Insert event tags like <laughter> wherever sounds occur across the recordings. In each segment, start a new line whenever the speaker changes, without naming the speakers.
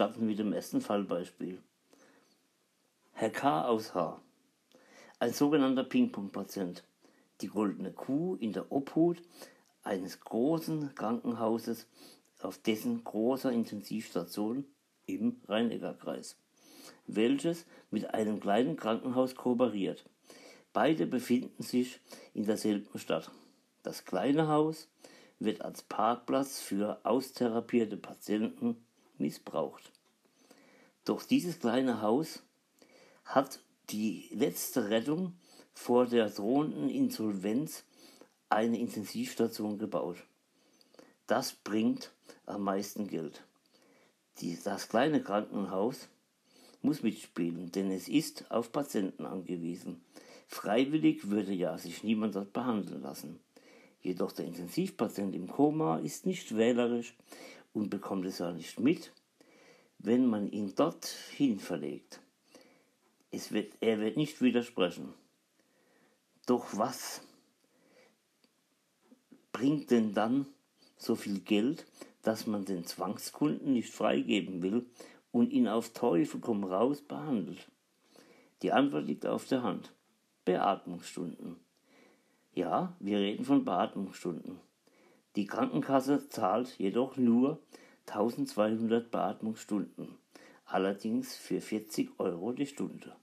Starten mit dem ersten Fallbeispiel. Herr K. aus H. Ein sogenannter Ping-Pong-Patient. Die goldene Kuh in der Obhut eines großen Krankenhauses auf dessen großer Intensivstation im Rhein-Neckar-Kreis, welches mit einem kleinen Krankenhaus kooperiert. Beide befinden sich in derselben Stadt. Das kleine Haus wird als Parkplatz für austherapierte Patienten missbraucht. Doch dieses kleine Haus hat die letzte Rettung vor der drohenden Insolvenz eine Intensivstation gebaut. Das bringt am meisten Geld. Die, das kleine Krankenhaus muss mitspielen, denn es ist auf Patienten angewiesen. Freiwillig würde ja sich niemand dort behandeln lassen. Jedoch der Intensivpatient im Koma ist nicht wählerisch und bekommt es auch nicht mit, wenn man ihn dorthin verlegt. Es wird, er wird nicht widersprechen. Doch was bringt denn dann so viel Geld, dass man den Zwangskunden nicht freigeben will und ihn auf Teufel komm raus behandelt? Die Antwort liegt auf der Hand. Beatmungsstunden. Ja, wir reden von Beatmungsstunden. Die Krankenkasse zahlt jedoch nur 1200 Beatmungsstunden, allerdings für 40 Euro die Stunde.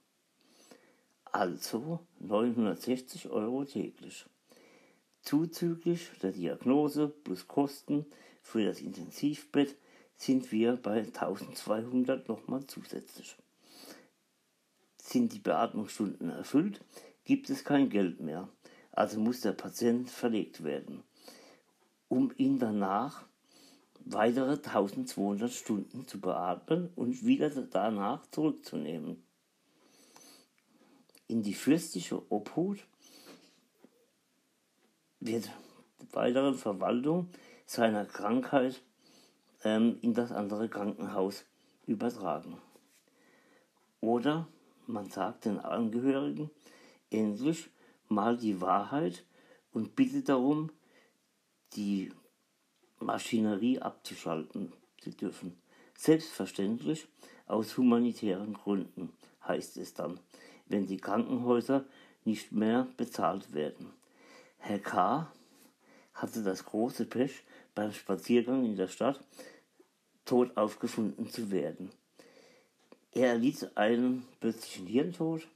Also 960 Euro täglich. Zuzüglich der Diagnose plus Kosten für das Intensivbett sind wir bei 1200 nochmal zusätzlich. Sind die Beatmungsstunden erfüllt, gibt es kein Geld mehr, also muss der Patient verlegt werden, um ihn danach weitere 1200 Stunden zu beatmen und wieder danach zurückzunehmen. In die fürstliche Obhut wird weitere Verwaltung seiner Krankheit ähm, in das andere Krankenhaus übertragen. Oder man sagt den Angehörigen endlich mal die Wahrheit und bittet darum, die Maschinerie abzuschalten zu dürfen. Selbstverständlich aus humanitären Gründen, heißt es dann, wenn die Krankenhäuser nicht mehr bezahlt werden. Herr K. hatte das große Pech, beim Spaziergang in der Stadt tot aufgefunden zu werden. Er erlitt einen plötzlichen Hirntod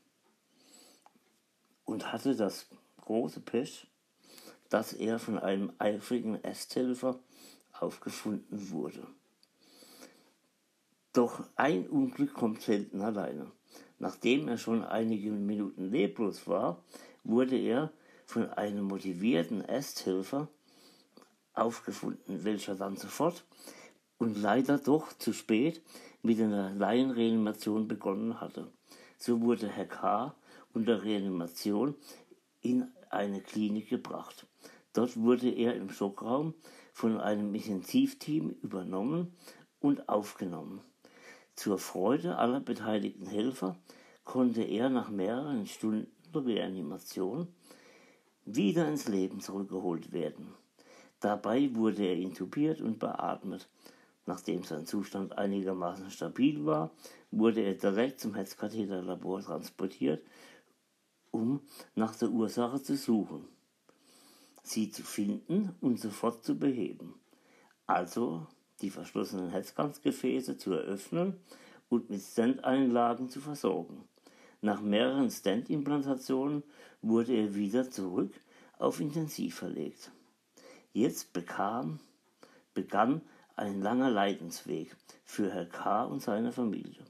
und hatte das große Pech, dass er von einem eifrigen Ästhelfer aufgefunden wurde. Doch ein Unglück kommt selten alleine. Nachdem er schon einige Minuten leblos war, wurde er von einem motivierten Ästhelfer aufgefunden, welcher dann sofort und leider doch zu spät mit einer Laienreanimation begonnen hatte. So wurde Herr K. unter Reanimation in eine Klinik gebracht. Dort wurde er im Schockraum von einem Intensivteam übernommen und aufgenommen. Zur Freude aller beteiligten Helfer konnte er nach mehreren Stunden Reanimation wieder ins Leben zurückgeholt werden. Dabei wurde er intubiert und beatmet. Nachdem sein Zustand einigermaßen stabil war, wurde er direkt zum Herzkatheterlabor transportiert, um nach der Ursache zu suchen sie zu finden und sofort zu beheben. Also die verschlossenen Herzkranzgefäße zu eröffnen und mit Stent-Einlagen zu versorgen. Nach mehreren Stent-Implantationen wurde er wieder zurück auf Intensiv verlegt. Jetzt bekam, begann ein langer Leidensweg für Herr K. und seine Familie.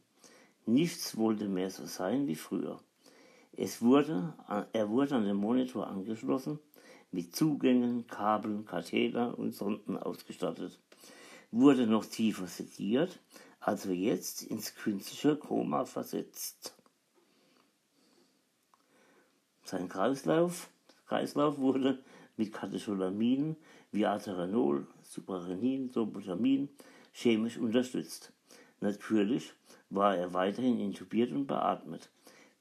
Nichts wollte mehr so sein wie früher. Es wurde, er wurde an den Monitor angeschlossen mit Zugängen, Kabeln, Katheter und Sonden ausgestattet, wurde noch tiefer sediert, also jetzt ins künstliche Koma versetzt. Sein Kreislauf, Kreislauf wurde mit Katecholaminen wie Ateranol, Suprarenin, Sobutamin chemisch unterstützt. Natürlich war er weiterhin intubiert und beatmet.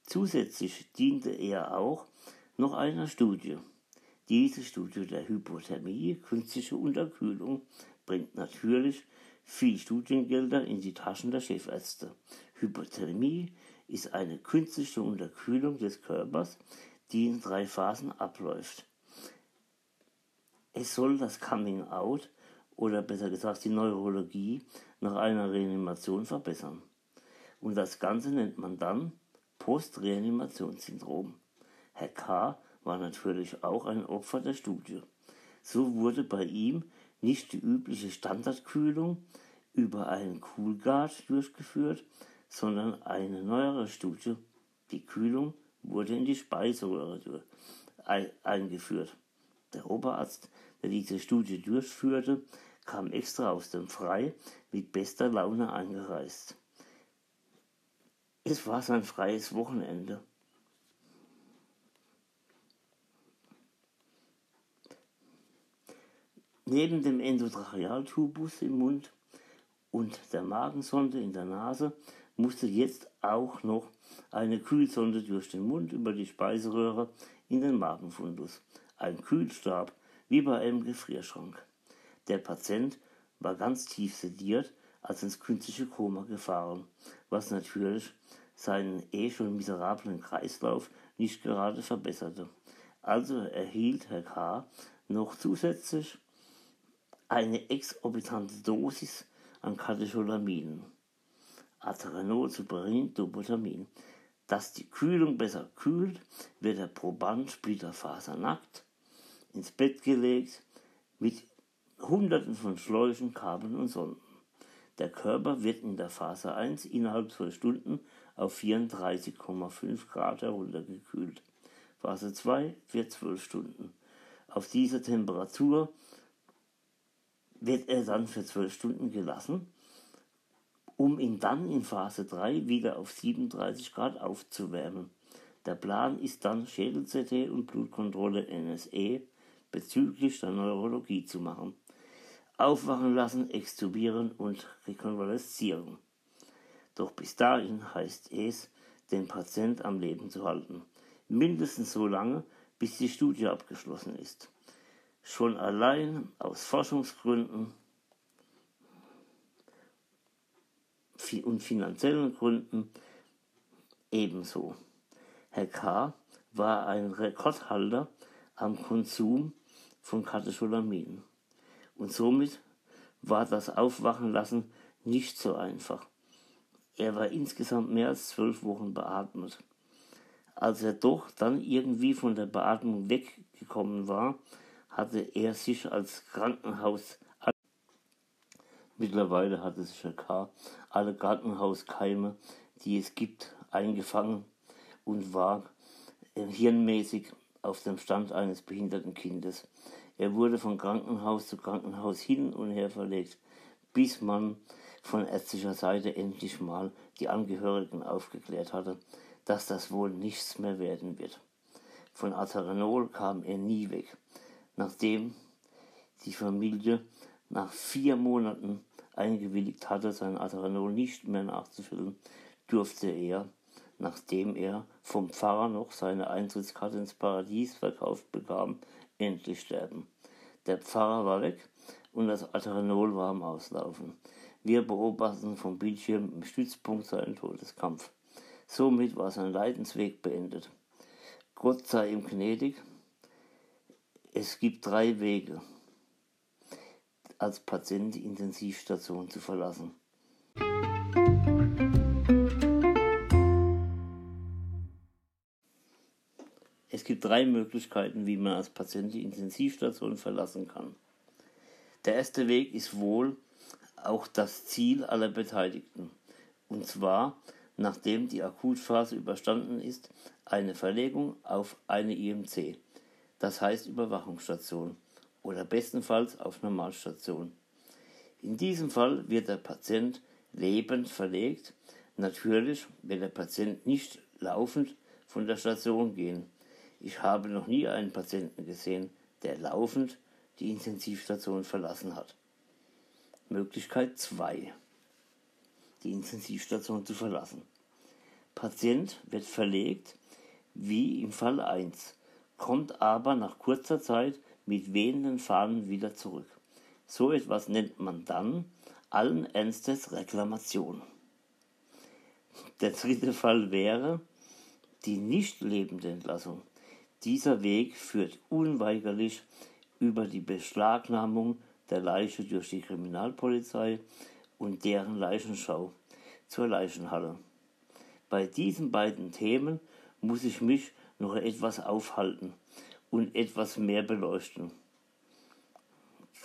Zusätzlich diente er auch noch einer Studie. Diese Studie der Hypothermie, künstliche Unterkühlung bringt natürlich viel Studiengelder in die Taschen der Chefärzte. Hypothermie ist eine künstliche Unterkühlung des Körpers, die in drei Phasen abläuft. Es soll das Coming Out oder besser gesagt die Neurologie nach einer Reanimation verbessern. Und das Ganze nennt man dann Postreanimationssyndrom. Herr K. war natürlich auch ein Opfer der Studie. So wurde bei ihm nicht die übliche Standardkühlung über einen Coolguard durchgeführt, sondern eine neuere Studie. Die Kühlung wurde in die Speiseröhre eingeführt. Der Oberarzt, der diese Studie durchführte, kam extra aus dem Frei mit bester Laune eingereist. Es war sein freies Wochenende. Neben dem Endotrachealtubus im Mund und der Magensonde in der Nase musste jetzt auch noch eine Kühlsonde durch den Mund über die Speiseröhre in den Magenfundus. Ein Kühlstab, wie bei einem Gefrierschrank. Der Patient war ganz tief sediert, als ins künstliche Koma gefahren, was natürlich seinen eh schon miserablen Kreislauf nicht gerade verbesserte. Also erhielt Herr K. noch zusätzlich eine exorbitante Dosis an Katecholaminen. Aterenol, Superin, Dobutamine. Dass die Kühlung besser kühlt, wird der Proband später fasernackt ins Bett gelegt mit Hunderten von Schläuchen, Kabeln und Sonden. Der Körper wird in der Phase 1 innerhalb zwölf Stunden auf 34,5 Grad heruntergekühlt. Phase 2 wird 12 Stunden. Auf dieser Temperatur wird er dann für 12 Stunden gelassen, um ihn dann in Phase 3 wieder auf 37 Grad aufzuwärmen. Der Plan ist dann Schädel-CT und Blutkontrolle NSE bezüglich der Neurologie zu machen. Aufwachen lassen, extubieren und rekonvaleszieren. Doch bis dahin heißt es, den Patient am Leben zu halten. Mindestens so lange, bis die Studie abgeschlossen ist. Schon allein aus Forschungsgründen und finanziellen Gründen ebenso. Herr K. war ein Rekordhalter am Konsum von Katecholaminen. Und somit war das Aufwachen lassen nicht so einfach. Er war insgesamt mehr als zwölf Wochen beatmet. Als er doch dann irgendwie von der Beatmung weggekommen war, hatte er sich als Krankenhaus Mittlerweile hatte sich Herr K. alle Krankenhauskeime, die es gibt, eingefangen und war hirnmäßig auf dem Stand eines behinderten Kindes. Er wurde von Krankenhaus zu Krankenhaus hin und her verlegt, bis man von ärztlicher Seite endlich mal die Angehörigen aufgeklärt hatte, dass das wohl nichts mehr werden wird. Von Aterenol kam er nie weg. Nachdem die Familie nach vier Monaten eingewilligt hatte, sein Aterenol nicht mehr nachzufüllen, durfte er, nachdem er vom Pfarrer noch seine Eintrittskarte ins Paradies verkauft bekam, endlich sterben. Der Pfarrer war weg und das Aterenol war am Auslaufen. Wir beobachten vom Bildschirm im Stützpunkt seinen Todeskampf. Somit war sein Leidensweg beendet. Gott sei ihm gnädig. Es gibt drei Wege, als Patient die Intensivstation zu verlassen. Es gibt drei Möglichkeiten, wie man als Patient die Intensivstation verlassen kann. Der erste Weg ist wohl auch das Ziel aller Beteiligten. Und zwar, nachdem die Akutphase überstanden ist, eine Verlegung auf eine IMC, das heißt Überwachungsstation, oder bestenfalls auf Normalstation. In diesem Fall wird der Patient lebend verlegt. Natürlich wird der Patient nicht laufend von der Station gehen. Ich habe noch nie einen Patienten gesehen, der laufend die Intensivstation verlassen hat. Möglichkeit 2. Die Intensivstation zu verlassen. Patient wird verlegt, wie im Fall 1, kommt aber nach kurzer Zeit mit wehenden Fahnen wieder zurück. So etwas nennt man dann allen Ernstes Reklamation. Der dritte Fall wäre die nicht lebende Entlassung. Dieser Weg führt unweigerlich über die Beschlagnahmung der Leiche durch die Kriminalpolizei und deren Leichenschau zur Leichenhalle. Bei diesen beiden Themen muss ich mich noch etwas aufhalten und etwas mehr beleuchten.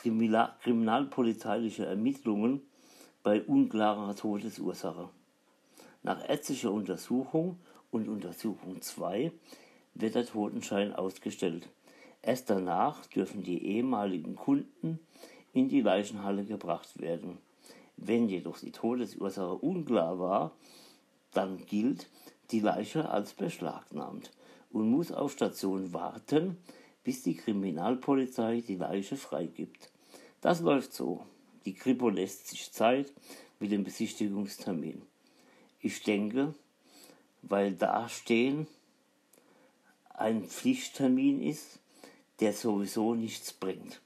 Kriminalpolizeiliche Ermittlungen bei unklarer Todesursache. Nach ärztlicher Untersuchung und Untersuchung 2 wird der Totenschein ausgestellt. Erst danach dürfen die ehemaligen Kunden in die Leichenhalle gebracht werden. Wenn jedoch die Todesursache unklar war, dann gilt die Leiche als beschlagnahmt und muss auf Station warten, bis die Kriminalpolizei die Leiche freigibt. Das läuft so. Die Kripo lässt sich Zeit mit dem Besichtigungstermin. Ich denke, weil dastehen ein Pflichttermin ist, der sowieso nichts bringt.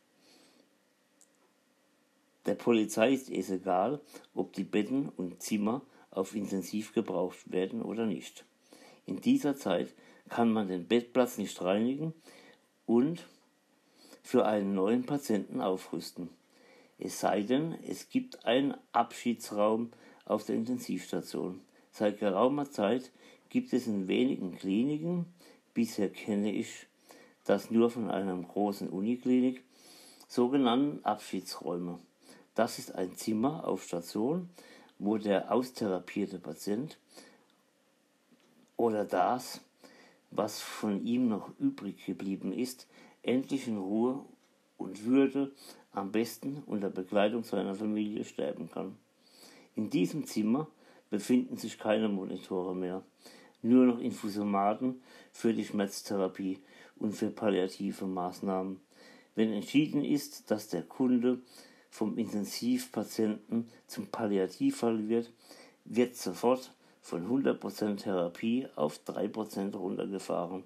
Der Polizei ist es egal, ob die Betten und Zimmer auf Intensiv gebraucht werden oder nicht. In dieser Zeit kann man den Bettplatz nicht reinigen und für einen neuen Patienten aufrüsten. Es sei denn, es gibt einen Abschiedsraum auf der Intensivstation. Seit geraumer Zeit gibt es in wenigen Kliniken, bisher kenne ich das nur von einer großen Uniklinik, sogenannten Abschiedsräume. Das ist ein Zimmer auf Station, wo der austherapierte Patient oder das, was von ihm noch übrig geblieben ist, endlich in Ruhe und Würde am besten unter Begleitung seiner Familie sterben kann. In diesem Zimmer befinden sich keine Monitore mehr, nur noch Infusomaten für die Schmerztherapie und für palliative Maßnahmen. Wenn entschieden ist, dass der Kunde vom Intensivpatienten zum Palliativfall wird, wird sofort von 100% Therapie auf 3% runtergefahren.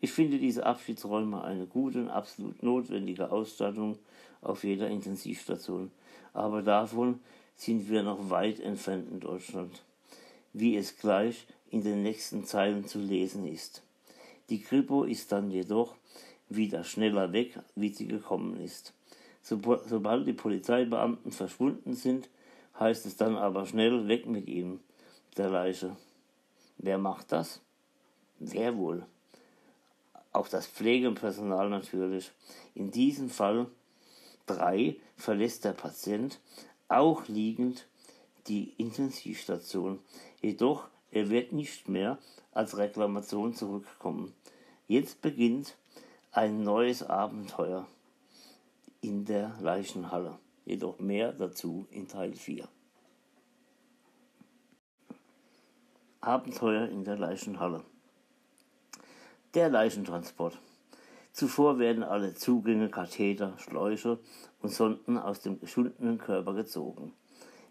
Ich finde diese Abschiedsräume eine gute und absolut notwendige Ausstattung auf jeder Intensivstation. Aber davon sind wir noch weit entfernt in Deutschland, wie es gleich in den nächsten Zeilen zu lesen ist. Die Kripo ist dann jedoch wieder schneller weg, wie sie gekommen ist. Sobald die Polizeibeamten verschwunden sind, heißt es dann aber schnell weg mit ihm, der Leiche. Wer macht das? Wer wohl? Auch das Pflegepersonal natürlich. In diesem Fall drei verlässt der Patient auch liegend die Intensivstation. Jedoch er wird nicht mehr als Reklamation zurückkommen. Jetzt beginnt ein neues Abenteuer in der Leichenhalle. Jedoch mehr dazu in Teil 4. Abenteuer in der Leichenhalle. Der Leichentransport. Zuvor werden alle Zugänge, Katheter, Schläuche und Sonden aus dem geschundenen Körper gezogen.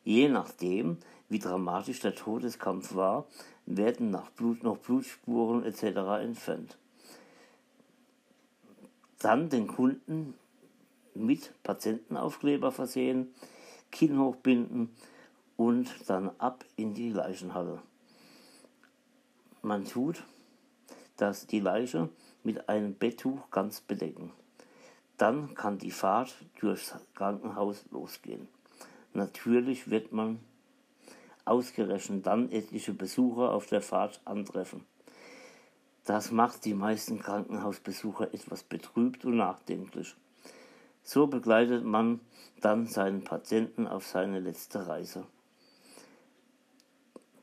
Je nachdem, wie dramatisch der Todeskampf war, werden nach Blut noch Blutspuren etc. entfernt. Dann den Kunden mit Patientenaufkleber versehen, Kinn hochbinden und dann ab in die Leichenhalle. Man tut das die Leiche mit einem Betttuch ganz bedecken. Dann kann die Fahrt durchs Krankenhaus losgehen. Natürlich wird man ausgerechnet dann etliche Besucher auf der Fahrt antreffen. Das macht die meisten Krankenhausbesucher etwas betrübt und nachdenklich. So begleitet man dann seinen Patienten auf seine letzte Reise.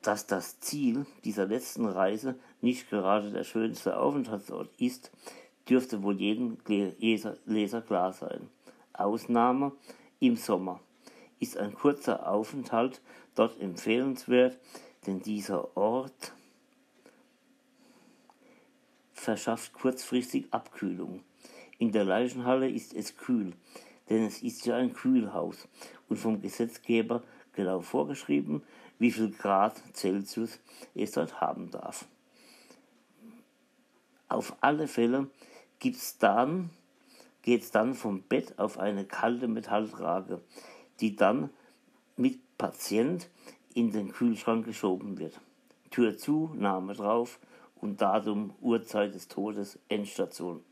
Dass das Ziel dieser letzten Reise nicht gerade der schönste Aufenthaltsort ist, dürfte wohl jedem Leser klar sein. Ausnahme im Sommer ist ein kurzer Aufenthalt dort empfehlenswert, denn dieser Ort verschafft kurzfristig Abkühlung. In der Leichenhalle ist es kühl, denn es ist ja ein Kühlhaus und vom Gesetzgeber genau vorgeschrieben, wie viel Grad Celsius es dort haben darf. Auf alle Fälle gibt es dann geht es dann vom Bett auf eine kalte Metalltrage, die dann mit Patient in den Kühlschrank geschoben wird. Tür zu, Name drauf und Datum, Uhrzeit des Todes, Endstation.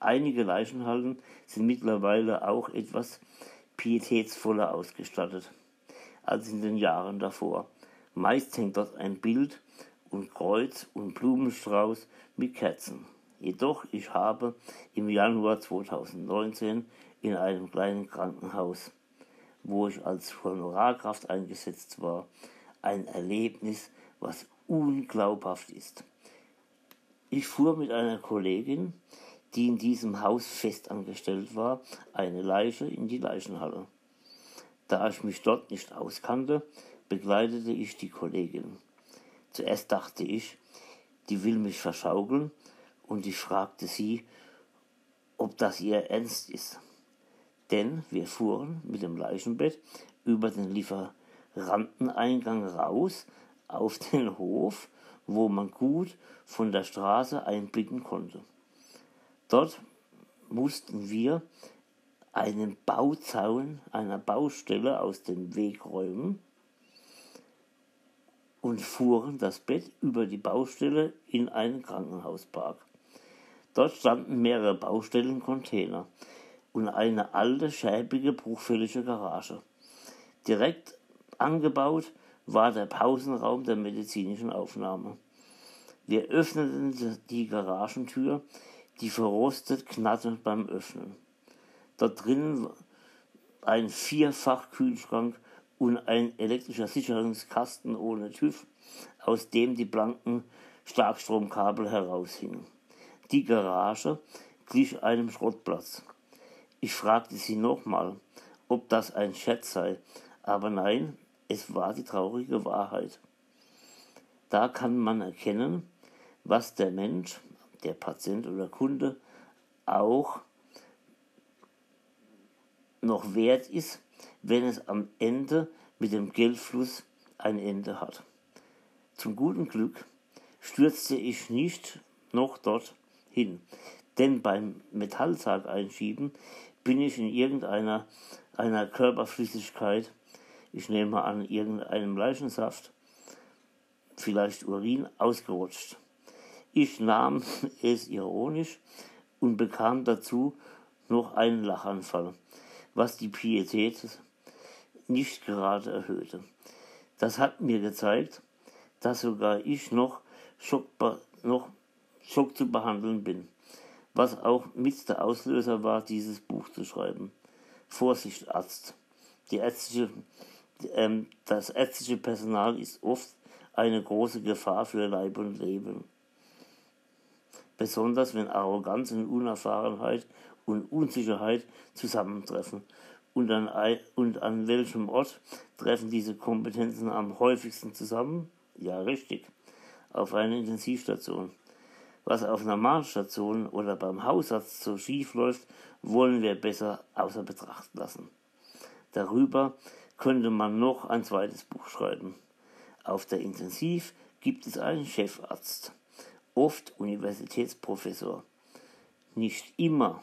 Einige Leichenhallen sind mittlerweile auch etwas pietätsvoller ausgestattet als in den Jahren davor. Meist hängt dort ein Bild und Kreuz und Blumenstrauß mit Kerzen. Jedoch ich habe im Januar 2019 in einem kleinen Krankenhaus, wo ich als Honorarkraft eingesetzt war, ein Erlebnis, was unglaubhaft ist. Ich fuhr mit einer Kollegin, die in diesem Haus festangestellt war, eine Leiche in die Leichenhalle. Da ich mich dort nicht auskannte, begleitete ich die Kollegin. Zuerst dachte ich, die will mich verschaukeln, und ich fragte sie, ob das ihr Ernst ist. Denn wir fuhren mit dem Leichenbett über den Lieferanteneingang raus auf den Hof, wo man gut von der Straße einblicken konnte. Dort mussten wir einen Bauzaun einer Baustelle aus dem Weg räumen und fuhren das Bett über die Baustelle in einen Krankenhauspark. Dort standen mehrere Baustellencontainer und eine alte, schäbige, bruchfällige Garage. Direkt angebaut war der Pausenraum der medizinischen Aufnahme. Wir öffneten die Garagentür, die verrostet knatternd beim Öffnen. Dort drinnen ein Vierfach-Kühlschrank und ein elektrischer Sicherungskasten ohne TÜV, aus dem die blanken Starkstromkabel heraushingen. Die Garage glich einem Schrottplatz. Ich fragte sie nochmal, ob das ein Scherz sei, aber nein, es war die traurige Wahrheit. Da kann man erkennen, was der Mensch, der Patient oder Kunde, auch noch wert ist, wenn es am Ende mit dem Geldfluss ein Ende hat. Zum guten Glück stürzte ich nicht noch dort hin, denn beim Metallsarg einschieben bin ich in irgendeiner einer Körperflüssigkeit, ich nehme an irgendeinem Leichensaft, vielleicht Urin, ausgerutscht. Ich nahm <laughs> es ironisch und bekam dazu noch einen Lachanfall was die Pietät nicht gerade erhöhte. Das hat mir gezeigt, dass sogar ich noch Schock, noch Schock zu behandeln bin, was auch mit der Auslöser war, dieses Buch zu schreiben. Vorsicht, Arzt. Ärztliche, ähm, das ärztliche Personal ist oft eine große Gefahr für Leib und Leben. Besonders wenn Arroganz und Unerfahrenheit und Unsicherheit zusammentreffen. Und an, und an welchem Ort treffen diese Kompetenzen am häufigsten zusammen? Ja, richtig. Auf einer Intensivstation. Was auf Normalstationen oder beim Hausarzt so schief läuft, wollen wir besser außer Betracht lassen. Darüber könnte man noch ein zweites Buch schreiben. Auf der Intensiv gibt es einen Chefarzt, oft Universitätsprofessor. Nicht immer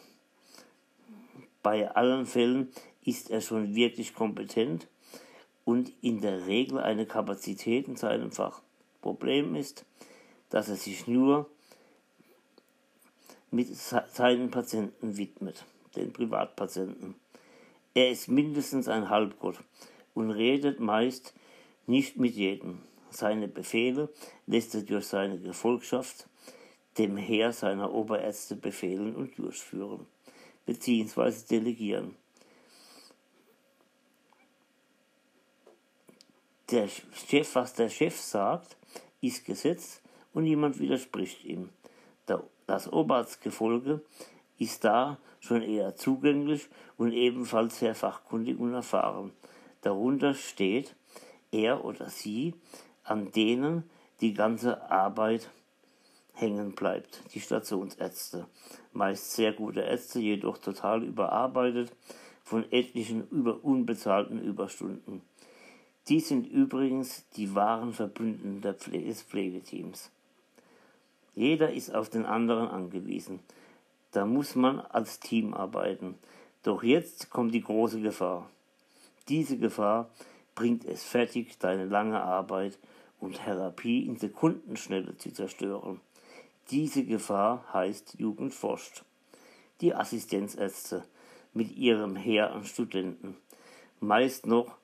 bei allen Fällen ist er schon wirklich kompetent und in der Regel eine Kapazität in seinem Fach. Problem ist, dass er sich nur mit seinen Patienten widmet, den Privatpatienten. Er ist mindestens ein Halbgott und redet meist nicht mit jedem. Seine Befehle lässt er durch seine Gefolgschaft dem Heer seiner Oberärzte befehlen und durchführen bzw. delegieren. Der Chef, was der Chef sagt, ist Gesetz und niemand widerspricht ihm. Das Oberstgefolge ist da schon eher zugänglich und ebenfalls sehr fachkundig und erfahren. Darunter steht er oder sie, an denen die ganze Arbeit hängen bleibt. Die Stationsärzte, meist sehr gute Ärzte, jedoch total überarbeitet von etlichen über unbezahlten Überstunden. Die sind übrigens die wahren Verbündeten des Pflegeteams. Jeder ist auf den anderen angewiesen. Da muss man als Team arbeiten. Doch jetzt kommt die große Gefahr. Diese Gefahr bringt es fertig, deine lange Arbeit und Therapie in Sekundenschnelle zu zerstören. Diese Gefahr heißt Jugend forscht. Die Assistenzärzte mit ihrem Heer an Studenten. Meist noch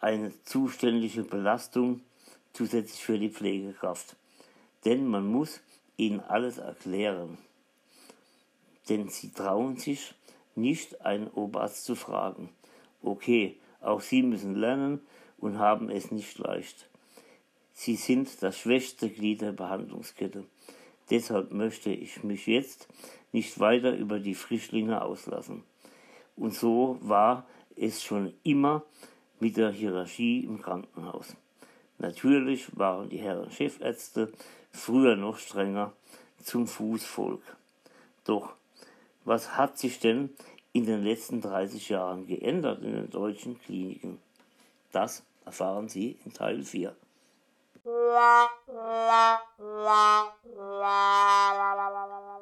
eine zuständige Belastung zusätzlich für die Pflegekraft. Denn man muss ihnen alles erklären. Denn sie trauen sich nicht, einen Oberarzt zu fragen. Okay, auch sie müssen lernen und haben es nicht leicht. Sie sind das schwächste Glied der Behandlungskette. Deshalb möchte ich mich jetzt nicht weiter über die Frischlinge auslassen. Und so war es schon immer mit der Hierarchie im Krankenhaus. Natürlich waren die Herren Chefärzte früher noch strenger zum Fußvolk. Doch was hat sich denn in den letzten 30 Jahren geändert in den deutschen Kliniken? Das erfahren Sie in Teil 4. 啦啦啦啦啦啦啦啦啦。啦